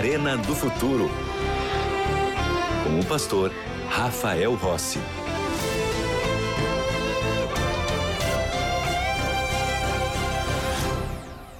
Arena do Futuro. Com o pastor Rafael Rossi.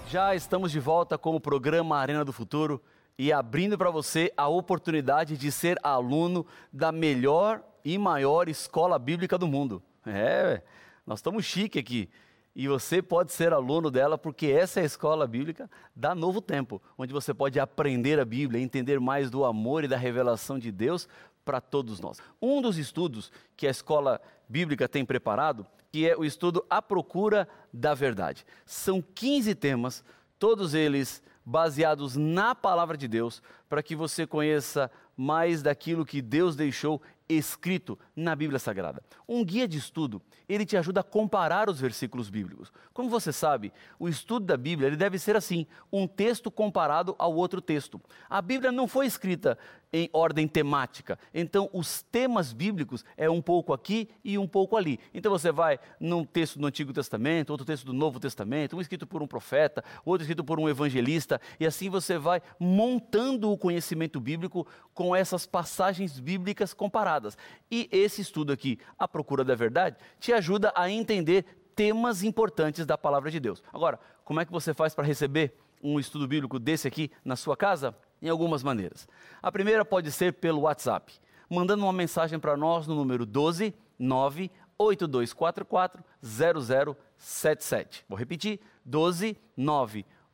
Já estamos de volta com o programa Arena do Futuro e abrindo para você a oportunidade de ser aluno da melhor e maior escola bíblica do mundo. É, nós estamos chique aqui. E você pode ser aluno dela porque essa é a escola bíblica da Novo Tempo, onde você pode aprender a Bíblia, entender mais do amor e da revelação de Deus para todos nós. Um dos estudos que a escola bíblica tem preparado que é o estudo A Procura da Verdade. São 15 temas, todos eles baseados na palavra de Deus, para que você conheça mais daquilo que Deus deixou escrito na Bíblia Sagrada. Um guia de estudo, ele te ajuda a comparar os versículos bíblicos. Como você sabe, o estudo da Bíblia ele deve ser assim, um texto comparado ao outro texto. A Bíblia não foi escrita em ordem temática. Então, os temas bíblicos é um pouco aqui e um pouco ali. Então, você vai num texto do Antigo Testamento, outro texto do Novo Testamento, um escrito por um profeta, outro escrito por um evangelista, e assim você vai montando o conhecimento bíblico com essas passagens bíblicas comparadas. E esse estudo aqui, A Procura da Verdade, te ajuda a entender temas importantes da palavra de Deus. Agora, como é que você faz para receber um estudo bíblico desse aqui na sua casa? em algumas maneiras. A primeira pode ser pelo WhatsApp, mandando uma mensagem para nós no número 12 98244 0077. Vou repetir: 12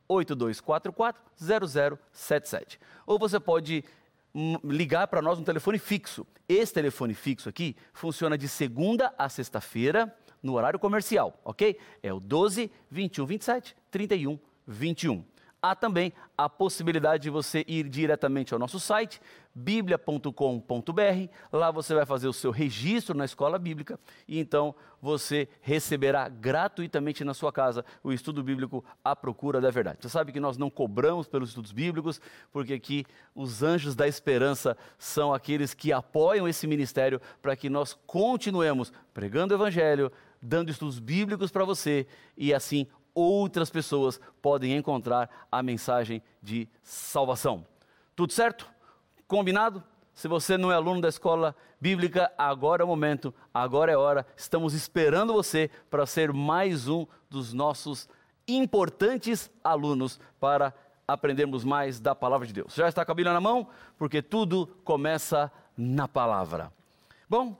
98244 0077. Ou você pode hum, ligar para nós no telefone fixo. Esse telefone fixo aqui funciona de segunda a sexta-feira no horário comercial, ok? É o 12 21 27 31 21. Há também a possibilidade de você ir diretamente ao nosso site, biblia.com.br. Lá você vai fazer o seu registro na escola bíblica e então você receberá gratuitamente na sua casa o estudo bíblico à procura da verdade. Você sabe que nós não cobramos pelos estudos bíblicos, porque aqui os anjos da esperança são aqueles que apoiam esse ministério para que nós continuemos pregando o evangelho, dando estudos bíblicos para você e assim outras pessoas podem encontrar a mensagem de salvação. Tudo certo? Combinado? Se você não é aluno da escola bíblica, agora é o momento, agora é hora. Estamos esperando você para ser mais um dos nossos importantes alunos para aprendermos mais da palavra de Deus. Já está com a Bíblia na mão? Porque tudo começa na palavra. Bom,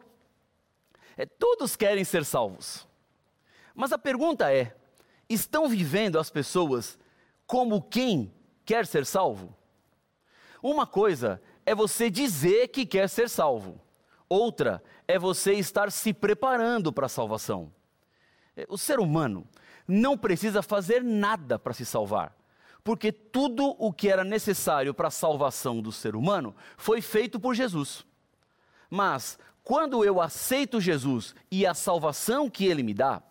é, todos querem ser salvos. Mas a pergunta é: Estão vivendo as pessoas como quem quer ser salvo? Uma coisa é você dizer que quer ser salvo, outra é você estar se preparando para a salvação. É, o ser humano não precisa fazer nada para se salvar, porque tudo o que era necessário para a salvação do ser humano foi feito por Jesus. Mas, quando eu aceito Jesus e a salvação que ele me dá,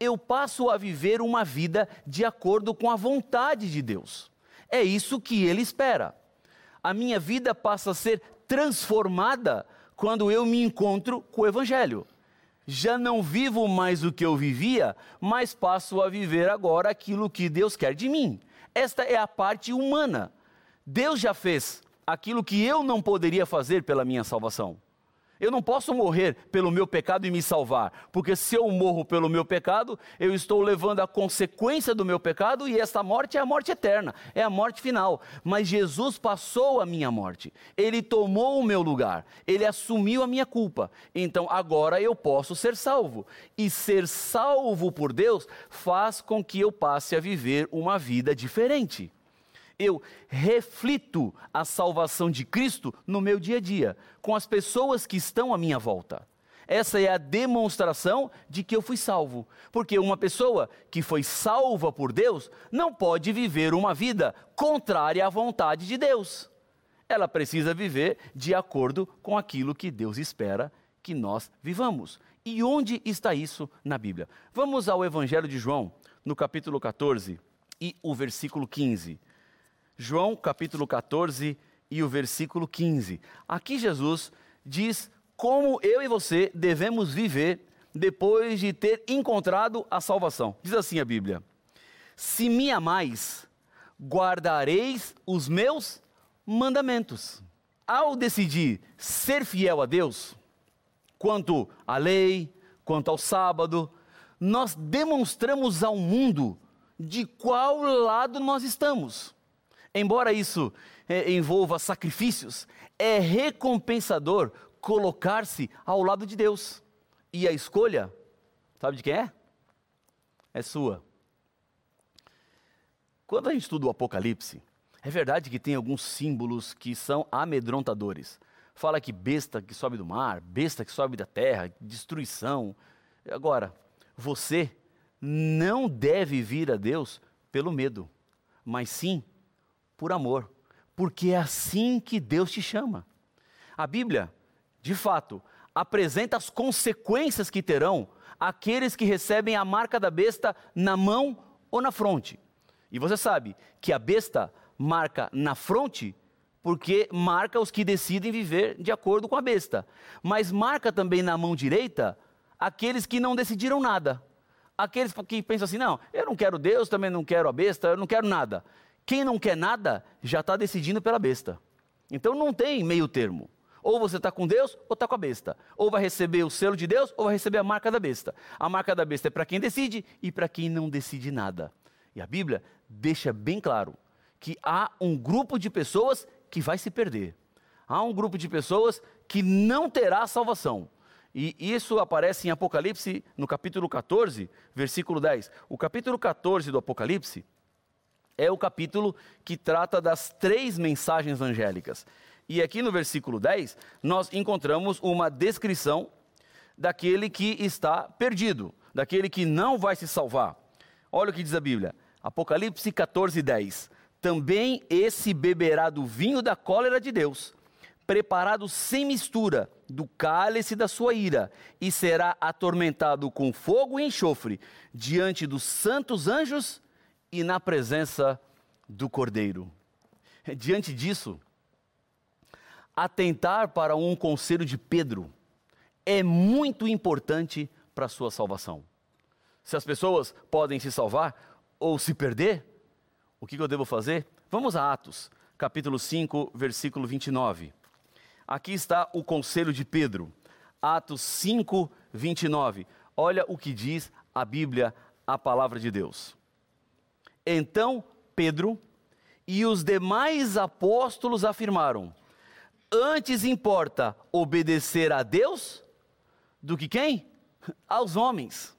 eu passo a viver uma vida de acordo com a vontade de Deus. É isso que Ele espera. A minha vida passa a ser transformada quando eu me encontro com o Evangelho. Já não vivo mais o que eu vivia, mas passo a viver agora aquilo que Deus quer de mim. Esta é a parte humana. Deus já fez aquilo que eu não poderia fazer pela minha salvação. Eu não posso morrer pelo meu pecado e me salvar, porque se eu morro pelo meu pecado, eu estou levando a consequência do meu pecado e esta morte é a morte eterna, é a morte final. Mas Jesus passou a minha morte, ele tomou o meu lugar, ele assumiu a minha culpa. Então agora eu posso ser salvo. E ser salvo por Deus faz com que eu passe a viver uma vida diferente eu reflito a salvação de Cristo no meu dia a dia, com as pessoas que estão à minha volta. Essa é a demonstração de que eu fui salvo. Porque uma pessoa que foi salva por Deus não pode viver uma vida contrária à vontade de Deus. Ela precisa viver de acordo com aquilo que Deus espera que nós vivamos. E onde está isso na Bíblia? Vamos ao Evangelho de João, no capítulo 14 e o versículo 15. João capítulo 14 e o versículo 15. Aqui Jesus diz como eu e você devemos viver depois de ter encontrado a salvação. Diz assim a Bíblia: Se me amais, guardareis os meus mandamentos. Ao decidir ser fiel a Deus, quanto à lei, quanto ao sábado, nós demonstramos ao mundo de qual lado nós estamos. Embora isso é, envolva sacrifícios, é recompensador colocar-se ao lado de Deus. E a escolha, sabe de quem é? É sua. Quando a gente estuda o Apocalipse, é verdade que tem alguns símbolos que são amedrontadores. Fala que besta que sobe do mar, besta que sobe da terra, destruição. Agora, você não deve vir a Deus pelo medo, mas sim por amor, porque é assim que Deus te chama. A Bíblia, de fato, apresenta as consequências que terão aqueles que recebem a marca da besta na mão ou na fronte. E você sabe que a besta marca na fronte porque marca os que decidem viver de acordo com a besta, mas marca também na mão direita aqueles que não decidiram nada. Aqueles que pensam assim: não, eu não quero Deus, também não quero a besta, eu não quero nada. Quem não quer nada já está decidindo pela besta. Então não tem meio termo. Ou você está com Deus ou está com a besta. Ou vai receber o selo de Deus ou vai receber a marca da besta. A marca da besta é para quem decide e para quem não decide nada. E a Bíblia deixa bem claro que há um grupo de pessoas que vai se perder. Há um grupo de pessoas que não terá salvação. E isso aparece em Apocalipse, no capítulo 14, versículo 10. O capítulo 14 do Apocalipse é o capítulo que trata das três mensagens angélicas. E aqui no versículo 10, nós encontramos uma descrição daquele que está perdido, daquele que não vai se salvar. Olha o que diz a Bíblia, Apocalipse 14, 10. Também esse beberá do vinho da cólera de Deus, preparado sem mistura do cálice da sua ira, e será atormentado com fogo e enxofre diante dos santos anjos e na presença do Cordeiro. Diante disso, atentar para um conselho de Pedro é muito importante para a sua salvação. Se as pessoas podem se salvar ou se perder, o que eu devo fazer? Vamos a Atos, capítulo 5, versículo 29. Aqui está o conselho de Pedro. Atos 5, 29. Olha o que diz a Bíblia, a palavra de Deus. Então Pedro e os demais apóstolos afirmaram: Antes importa obedecer a Deus do que quem? Aos homens.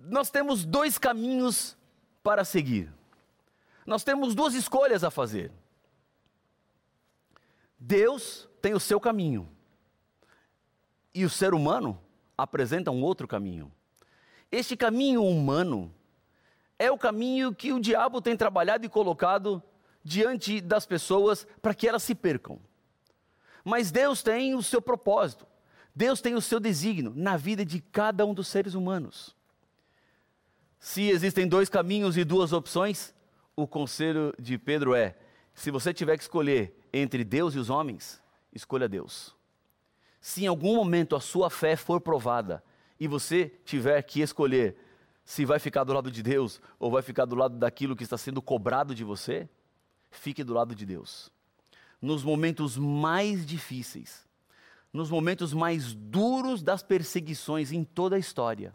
Nós temos dois caminhos para seguir. Nós temos duas escolhas a fazer. Deus tem o seu caminho. E o ser humano apresenta um outro caminho. Este caminho humano é o caminho que o diabo tem trabalhado e colocado diante das pessoas para que elas se percam. Mas Deus tem o seu propósito, Deus tem o seu desígnio na vida de cada um dos seres humanos. Se existem dois caminhos e duas opções, o conselho de Pedro é: se você tiver que escolher entre Deus e os homens, escolha Deus. Se em algum momento a sua fé for provada e você tiver que escolher se vai ficar do lado de Deus ou vai ficar do lado daquilo que está sendo cobrado de você, fique do lado de Deus. Nos momentos mais difíceis, nos momentos mais duros das perseguições em toda a história,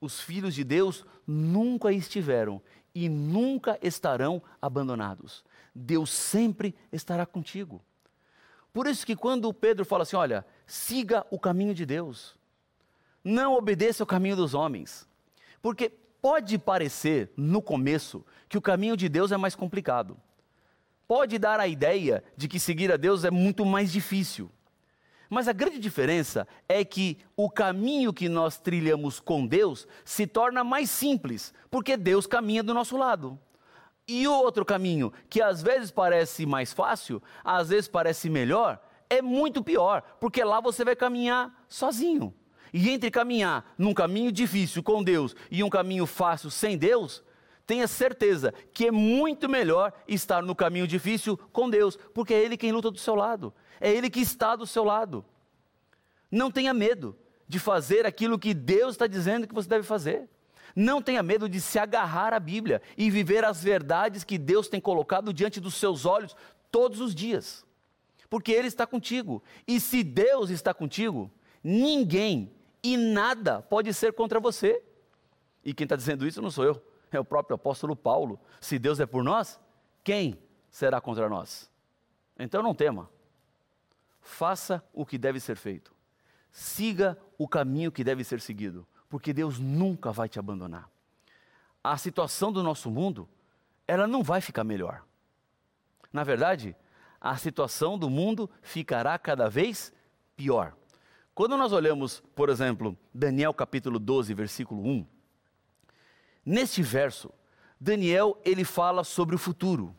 os filhos de Deus nunca estiveram e nunca estarão abandonados. Deus sempre estará contigo. Por isso que quando Pedro fala assim, olha, siga o caminho de Deus. Não obedeça ao caminho dos homens. Porque pode parecer, no começo, que o caminho de Deus é mais complicado. Pode dar a ideia de que seguir a Deus é muito mais difícil. Mas a grande diferença é que o caminho que nós trilhamos com Deus se torna mais simples, porque Deus caminha do nosso lado. E o outro caminho, que às vezes parece mais fácil, às vezes parece melhor, é muito pior, porque lá você vai caminhar sozinho. E entre caminhar num caminho difícil com Deus e um caminho fácil sem Deus, tenha certeza que é muito melhor estar no caminho difícil com Deus, porque é Ele quem luta do seu lado, é Ele que está do seu lado. Não tenha medo de fazer aquilo que Deus está dizendo que você deve fazer. Não tenha medo de se agarrar à Bíblia e viver as verdades que Deus tem colocado diante dos seus olhos todos os dias. Porque Ele está contigo. E se Deus está contigo, ninguém e nada pode ser contra você. E quem está dizendo isso não sou eu, é o próprio apóstolo Paulo. Se Deus é por nós, quem será contra nós? Então não tema. Faça o que deve ser feito. Siga o caminho que deve ser seguido porque Deus nunca vai te abandonar. A situação do nosso mundo, ela não vai ficar melhor. Na verdade, a situação do mundo ficará cada vez pior. Quando nós olhamos, por exemplo, Daniel capítulo 12, versículo 1, neste verso, Daniel ele fala sobre o futuro.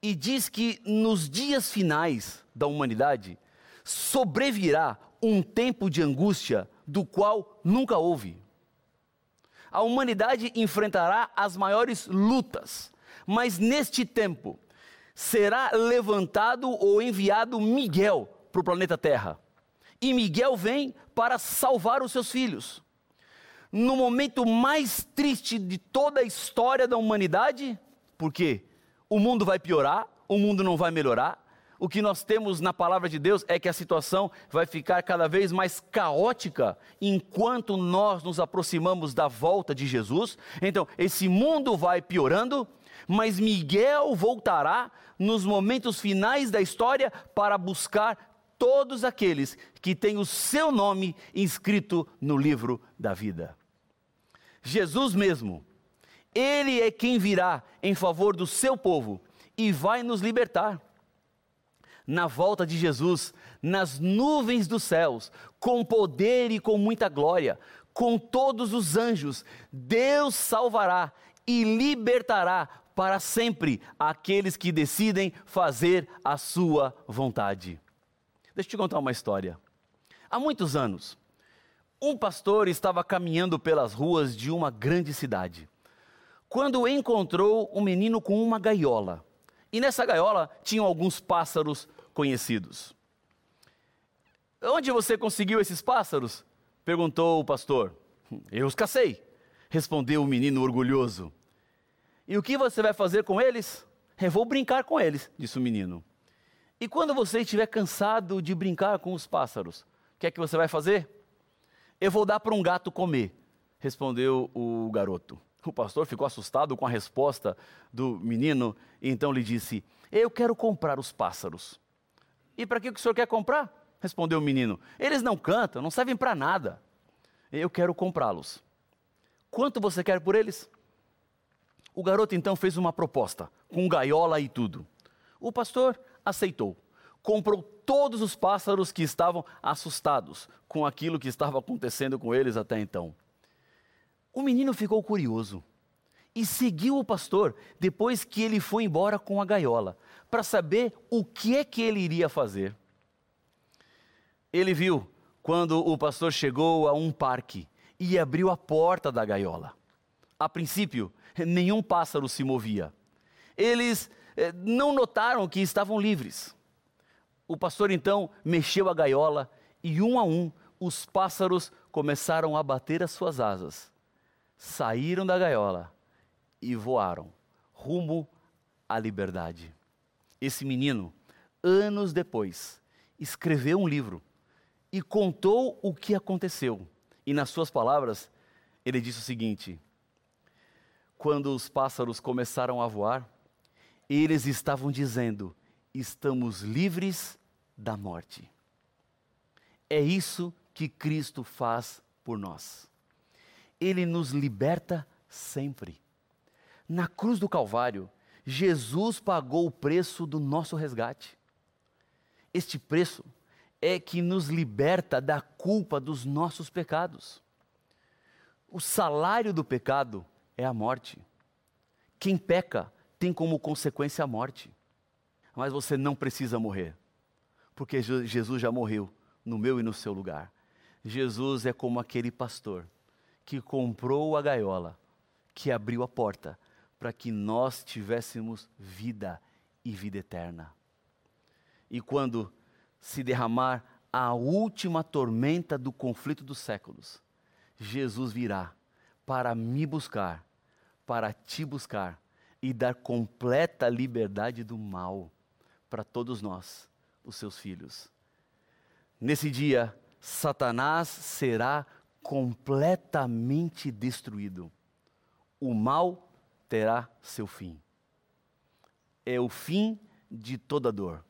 E diz que nos dias finais da humanidade sobrevirá um tempo de angústia do qual nunca houve. A humanidade enfrentará as maiores lutas, mas neste tempo será levantado ou enviado Miguel para o planeta Terra. E Miguel vem para salvar os seus filhos. No momento mais triste de toda a história da humanidade, porque o mundo vai piorar, o mundo não vai melhorar, o que nós temos na palavra de Deus é que a situação vai ficar cada vez mais caótica enquanto nós nos aproximamos da volta de Jesus. Então, esse mundo vai piorando, mas Miguel voltará nos momentos finais da história para buscar todos aqueles que têm o seu nome inscrito no livro da vida. Jesus mesmo, ele é quem virá em favor do seu povo e vai nos libertar na volta de Jesus, nas nuvens dos céus, com poder e com muita glória, com todos os anjos, Deus salvará e libertará para sempre aqueles que decidem fazer a sua vontade. Deixa eu te contar uma história. Há muitos anos, um pastor estava caminhando pelas ruas de uma grande cidade, quando encontrou um menino com uma gaiola. E nessa gaiola tinham alguns pássaros conhecidos. Onde você conseguiu esses pássaros? perguntou o pastor. Eu os cacei, respondeu o menino orgulhoso. E o que você vai fazer com eles? Eu vou brincar com eles, disse o menino. E quando você estiver cansado de brincar com os pássaros, o que é que você vai fazer? Eu vou dar para um gato comer, respondeu o garoto. O pastor ficou assustado com a resposta do menino e então lhe disse: Eu quero comprar os pássaros. E para que o senhor quer comprar? Respondeu o menino. Eles não cantam, não servem para nada. Eu quero comprá-los. Quanto você quer por eles? O garoto então fez uma proposta, com gaiola e tudo. O pastor aceitou. Comprou todos os pássaros que estavam assustados com aquilo que estava acontecendo com eles até então. O menino ficou curioso e seguiu o pastor depois que ele foi embora com a gaiola para saber o que é que ele iria fazer. Ele viu quando o pastor chegou a um parque e abriu a porta da gaiola. A princípio, nenhum pássaro se movia. Eles não notaram que estavam livres. O pastor então mexeu a gaiola e um a um os pássaros começaram a bater as suas asas. Saíram da gaiola e voaram rumo à liberdade esse menino, anos depois, escreveu um livro e contou o que aconteceu. E nas suas palavras, ele disse o seguinte: Quando os pássaros começaram a voar, eles estavam dizendo: estamos livres da morte. É isso que Cristo faz por nós. Ele nos liberta sempre. Na cruz do Calvário, Jesus pagou o preço do nosso resgate. Este preço é que nos liberta da culpa dos nossos pecados. O salário do pecado é a morte. Quem peca tem como consequência a morte. Mas você não precisa morrer, porque Jesus já morreu no meu e no seu lugar. Jesus é como aquele pastor que comprou a gaiola, que abriu a porta para que nós tivéssemos vida e vida eterna. E quando se derramar a última tormenta do conflito dos séculos, Jesus virá para me buscar, para te buscar e dar completa liberdade do mal para todos nós, os seus filhos. Nesse dia, Satanás será completamente destruído. O mal terá seu fim. É o fim de toda dor.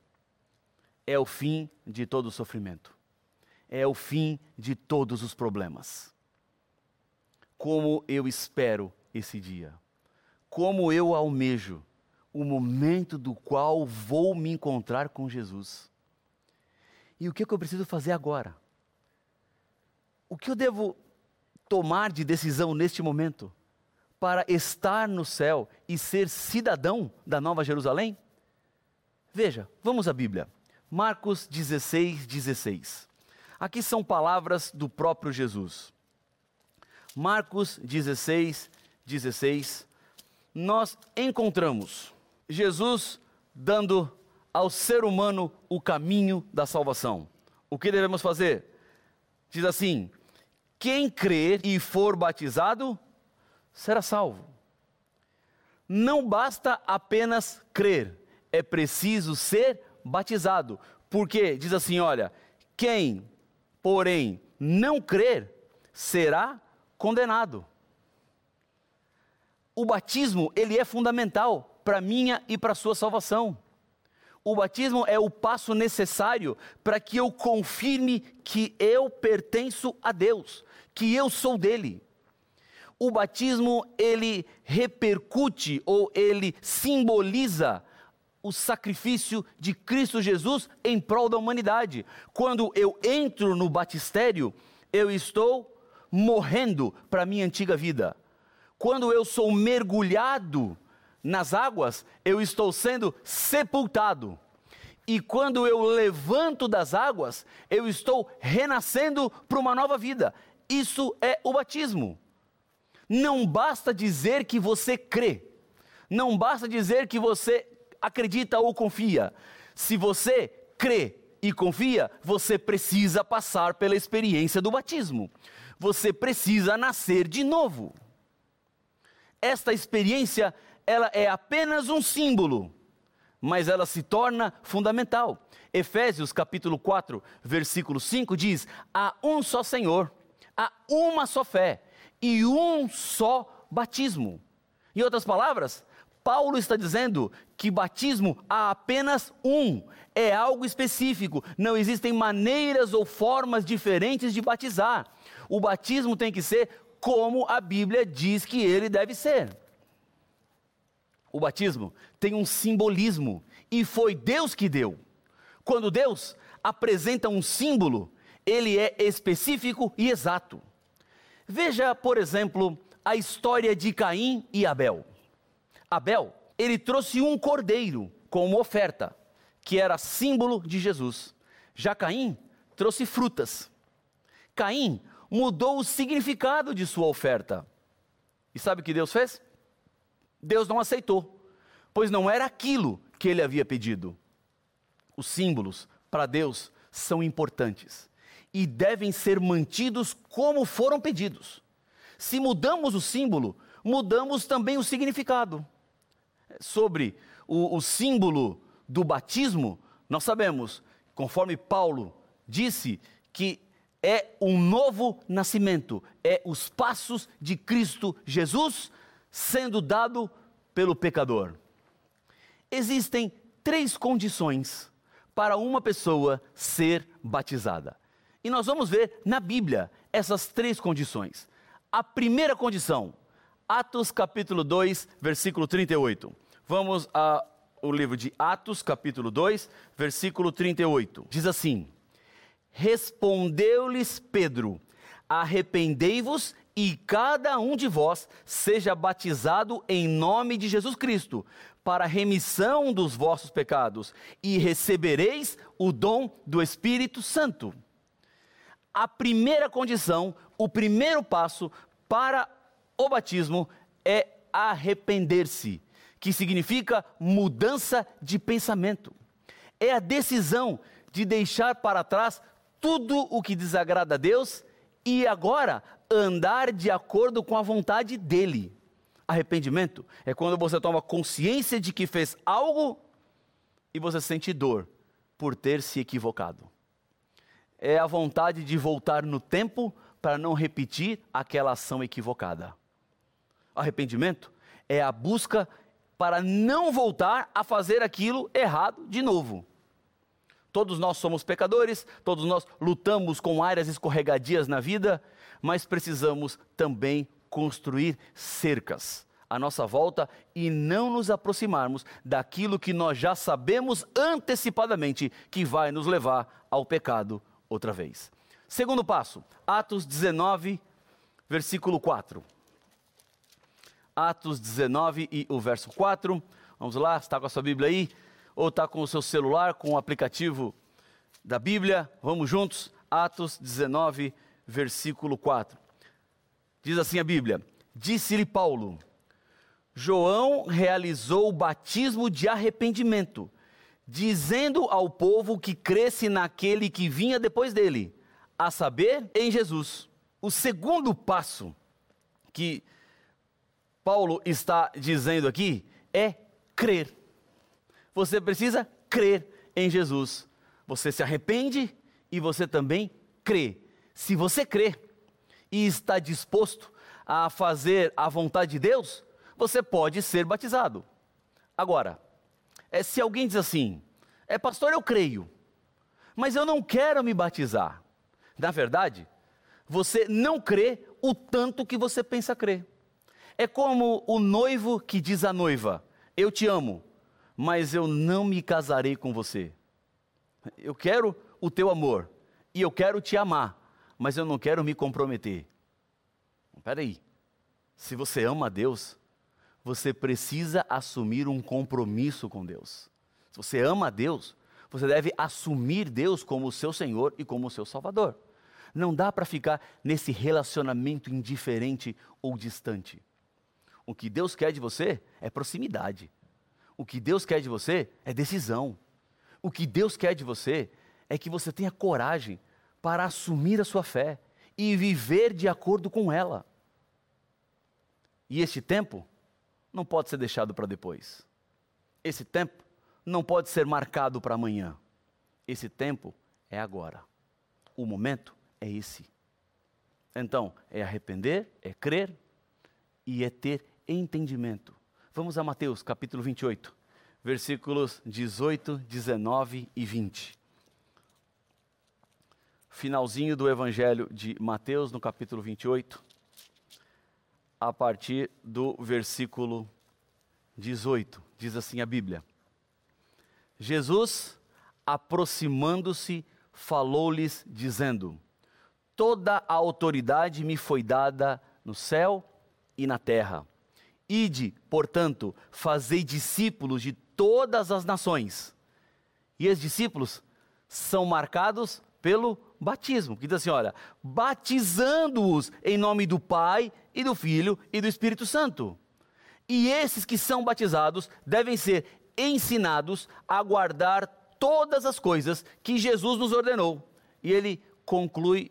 É o fim de todo sofrimento. É o fim de todos os problemas. Como eu espero esse dia. Como eu almejo o momento do qual vou me encontrar com Jesus. E o que, é que eu preciso fazer agora? o que eu devo tomar de decisão neste momento para estar no céu e ser cidadão da Nova Jerusalém? Veja, vamos à Bíblia. Marcos 16, 16. Aqui são palavras do próprio Jesus. Marcos 16, 16. Nós encontramos Jesus dando ao ser humano o caminho da salvação. O que devemos fazer? Diz assim: quem crer e for batizado será salvo. Não basta apenas crer, é preciso ser batizado. Porque diz assim, olha, quem, porém, não crer será condenado. O batismo, ele é fundamental para minha e para sua salvação. O batismo é o passo necessário para que eu confirme que eu pertenço a Deus que eu sou dele. O batismo, ele repercute ou ele simboliza o sacrifício de Cristo Jesus em prol da humanidade. Quando eu entro no batistério, eu estou morrendo para a minha antiga vida. Quando eu sou mergulhado nas águas, eu estou sendo sepultado. E quando eu levanto das águas, eu estou renascendo para uma nova vida. Isso é o batismo. Não basta dizer que você crê. Não basta dizer que você acredita ou confia. Se você crê e confia, você precisa passar pela experiência do batismo. Você precisa nascer de novo. Esta experiência, ela é apenas um símbolo, mas ela se torna fundamental. Efésios capítulo 4, versículo 5 diz: há um só Senhor há uma só fé e um só batismo. Em outras palavras, Paulo está dizendo que batismo há apenas um, é algo específico, não existem maneiras ou formas diferentes de batizar. O batismo tem que ser como a Bíblia diz que ele deve ser. O batismo tem um simbolismo e foi Deus que deu. Quando Deus apresenta um símbolo, ele é específico e exato. Veja, por exemplo, a história de Caim e Abel. Abel, ele trouxe um cordeiro como oferta, que era símbolo de Jesus. Já Caim trouxe frutas. Caim mudou o significado de sua oferta. E sabe o que Deus fez? Deus não aceitou, pois não era aquilo que ele havia pedido. Os símbolos para Deus são importantes e devem ser mantidos como foram pedidos. Se mudamos o símbolo, mudamos também o significado. Sobre o, o símbolo do batismo, nós sabemos, conforme Paulo disse, que é um novo nascimento, é os passos de Cristo Jesus sendo dado pelo pecador. Existem três condições para uma pessoa ser batizada. E nós vamos ver na Bíblia essas três condições. A primeira condição, Atos capítulo 2, versículo 38. Vamos ao livro de Atos, capítulo 2, versículo 38. Diz assim: Respondeu-lhes Pedro: Arrependei-vos e cada um de vós seja batizado em nome de Jesus Cristo, para a remissão dos vossos pecados, e recebereis o dom do Espírito Santo a primeira condição, o primeiro passo para o batismo é arrepender-se, que significa mudança de pensamento. É a decisão de deixar para trás tudo o que desagrada a Deus e agora andar de acordo com a vontade dele. Arrependimento é quando você toma consciência de que fez algo e você sente dor por ter se equivocado. É a vontade de voltar no tempo para não repetir aquela ação equivocada. Arrependimento é a busca para não voltar a fazer aquilo errado de novo. Todos nós somos pecadores, todos nós lutamos com áreas escorregadias na vida, mas precisamos também construir cercas à nossa volta e não nos aproximarmos daquilo que nós já sabemos antecipadamente que vai nos levar ao pecado outra vez. Segundo passo, Atos 19, versículo 4. Atos 19 e o verso 4. Vamos lá, está com a sua Bíblia aí? Ou está com o seu celular, com o aplicativo da Bíblia? Vamos juntos? Atos 19, versículo 4. Diz assim a Bíblia: Disse-lhe Paulo: João realizou o batismo de arrependimento, dizendo ao povo que cresce naquele que vinha depois dele, a saber, em Jesus. O segundo passo que Paulo está dizendo aqui é crer. Você precisa crer em Jesus. Você se arrepende e você também crê. Se você crê e está disposto a fazer a vontade de Deus, você pode ser batizado. Agora, é, se alguém diz assim, é pastor, eu creio, mas eu não quero me batizar. Na verdade, você não crê o tanto que você pensa crer. É como o noivo que diz à noiva: Eu te amo, mas eu não me casarei com você. Eu quero o teu amor e eu quero te amar, mas eu não quero me comprometer. Espera aí. Se você ama a Deus, você precisa assumir um compromisso com Deus. Se você ama a Deus, você deve assumir Deus como o seu Senhor e como o seu Salvador. Não dá para ficar nesse relacionamento indiferente ou distante. O que Deus quer de você é proximidade. O que Deus quer de você é decisão. O que Deus quer de você é que você tenha coragem para assumir a sua fé e viver de acordo com ela. E este tempo não pode ser deixado para depois. Esse tempo não pode ser marcado para amanhã. Esse tempo é agora. O momento é esse. Então, é arrepender, é crer e é ter entendimento. Vamos a Mateus capítulo 28, versículos 18, 19 e 20. Finalzinho do Evangelho de Mateus, no capítulo 28, a partir do versículo 18. Diz assim a Bíblia: Jesus, aproximando-se, falou-lhes, dizendo: Toda a autoridade me foi dada no céu e na terra. Ide, portanto, fazei discípulos de todas as nações. E esses discípulos são marcados pelo batismo, que diz assim: olha, batizando-os em nome do Pai e do Filho e do Espírito Santo. E esses que são batizados devem ser ensinados a guardar todas as coisas que Jesus nos ordenou. E ele conclui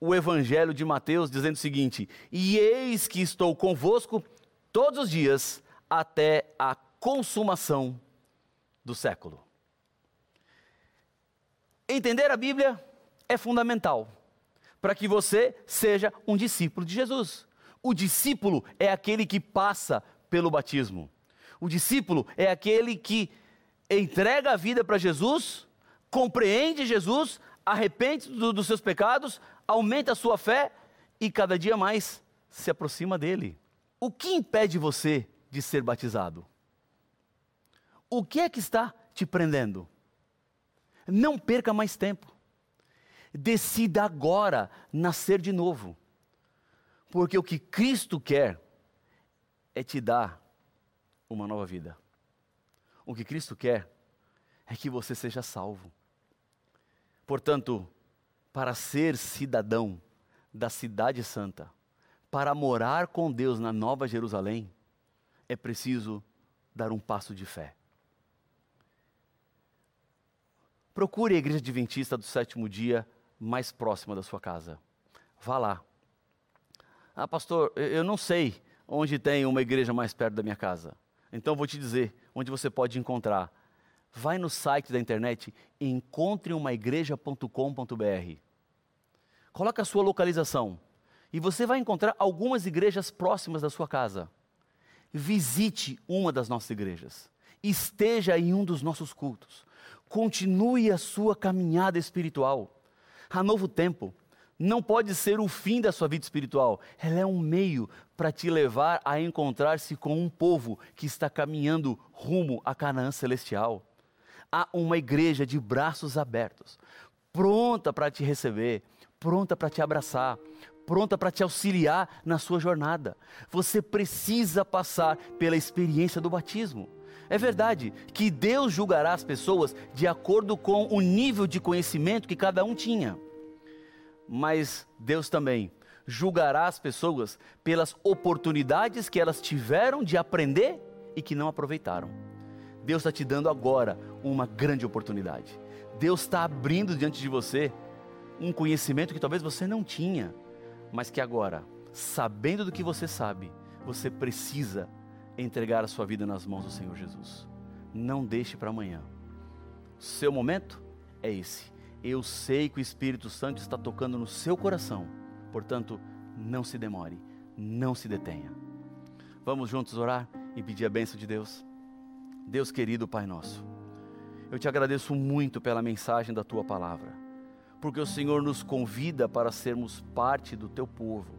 o Evangelho de Mateus dizendo o seguinte: E eis que estou convosco todos os dias até a consumação do século. Entender a Bíblia é fundamental para que você seja um discípulo de Jesus. O discípulo é aquele que passa pelo batismo. O discípulo é aquele que entrega a vida para Jesus, compreende Jesus, arrepende do, dos seus pecados, aumenta a sua fé e cada dia mais se aproxima dele. O que impede você de ser batizado? O que é que está te prendendo? Não perca mais tempo. Decida agora nascer de novo. Porque o que Cristo quer é te dar uma nova vida. O que Cristo quer é que você seja salvo. Portanto, para ser cidadão da Cidade Santa, para morar com Deus na Nova Jerusalém, é preciso dar um passo de fé. Procure a igreja adventista do sétimo dia mais próxima da sua casa. vá lá. Ah, pastor, eu não sei onde tem uma igreja mais perto da minha casa. Então vou te dizer onde você pode encontrar. Vai no site da internet encontreumaigreja.com.br. Coloca a sua localização e você vai encontrar algumas igrejas próximas da sua casa. Visite uma das nossas igrejas. Esteja em um dos nossos cultos. Continue a sua caminhada espiritual. A novo tempo não pode ser o fim da sua vida espiritual. Ela é um meio para te levar a encontrar-se com um povo que está caminhando rumo a Canaã celestial. Há uma igreja de braços abertos, pronta para te receber, pronta para te abraçar, pronta para te auxiliar na sua jornada. Você precisa passar pela experiência do batismo. É verdade que Deus julgará as pessoas de acordo com o nível de conhecimento que cada um tinha mas Deus também julgará as pessoas pelas oportunidades que elas tiveram de aprender e que não aproveitaram. Deus está te dando agora uma grande oportunidade. Deus está abrindo diante de você um conhecimento que talvez você não tinha, mas que agora, sabendo do que você sabe, você precisa entregar a sua vida nas mãos do Senhor Jesus. Não deixe para amanhã. Seu momento é esse eu sei que o Espírito Santo está tocando no seu coração, portanto, não se demore, não se detenha. Vamos juntos orar e pedir a bênção de Deus. Deus querido Pai nosso, eu te agradeço muito pela mensagem da tua palavra, porque o Senhor nos convida para sermos parte do teu povo,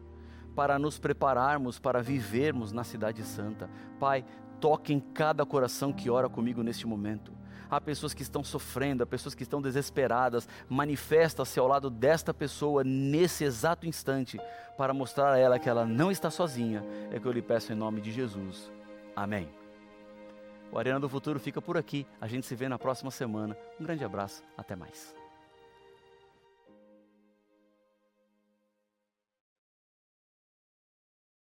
para nos prepararmos para vivermos na Cidade Santa. Pai, toque em cada coração que ora comigo neste momento há pessoas que estão sofrendo, há pessoas que estão desesperadas. Manifesta-se ao lado desta pessoa nesse exato instante para mostrar a ela que ela não está sozinha. É que eu lhe peço em nome de Jesus. Amém. O Arena do Futuro fica por aqui. A gente se vê na próxima semana. Um grande abraço. Até mais.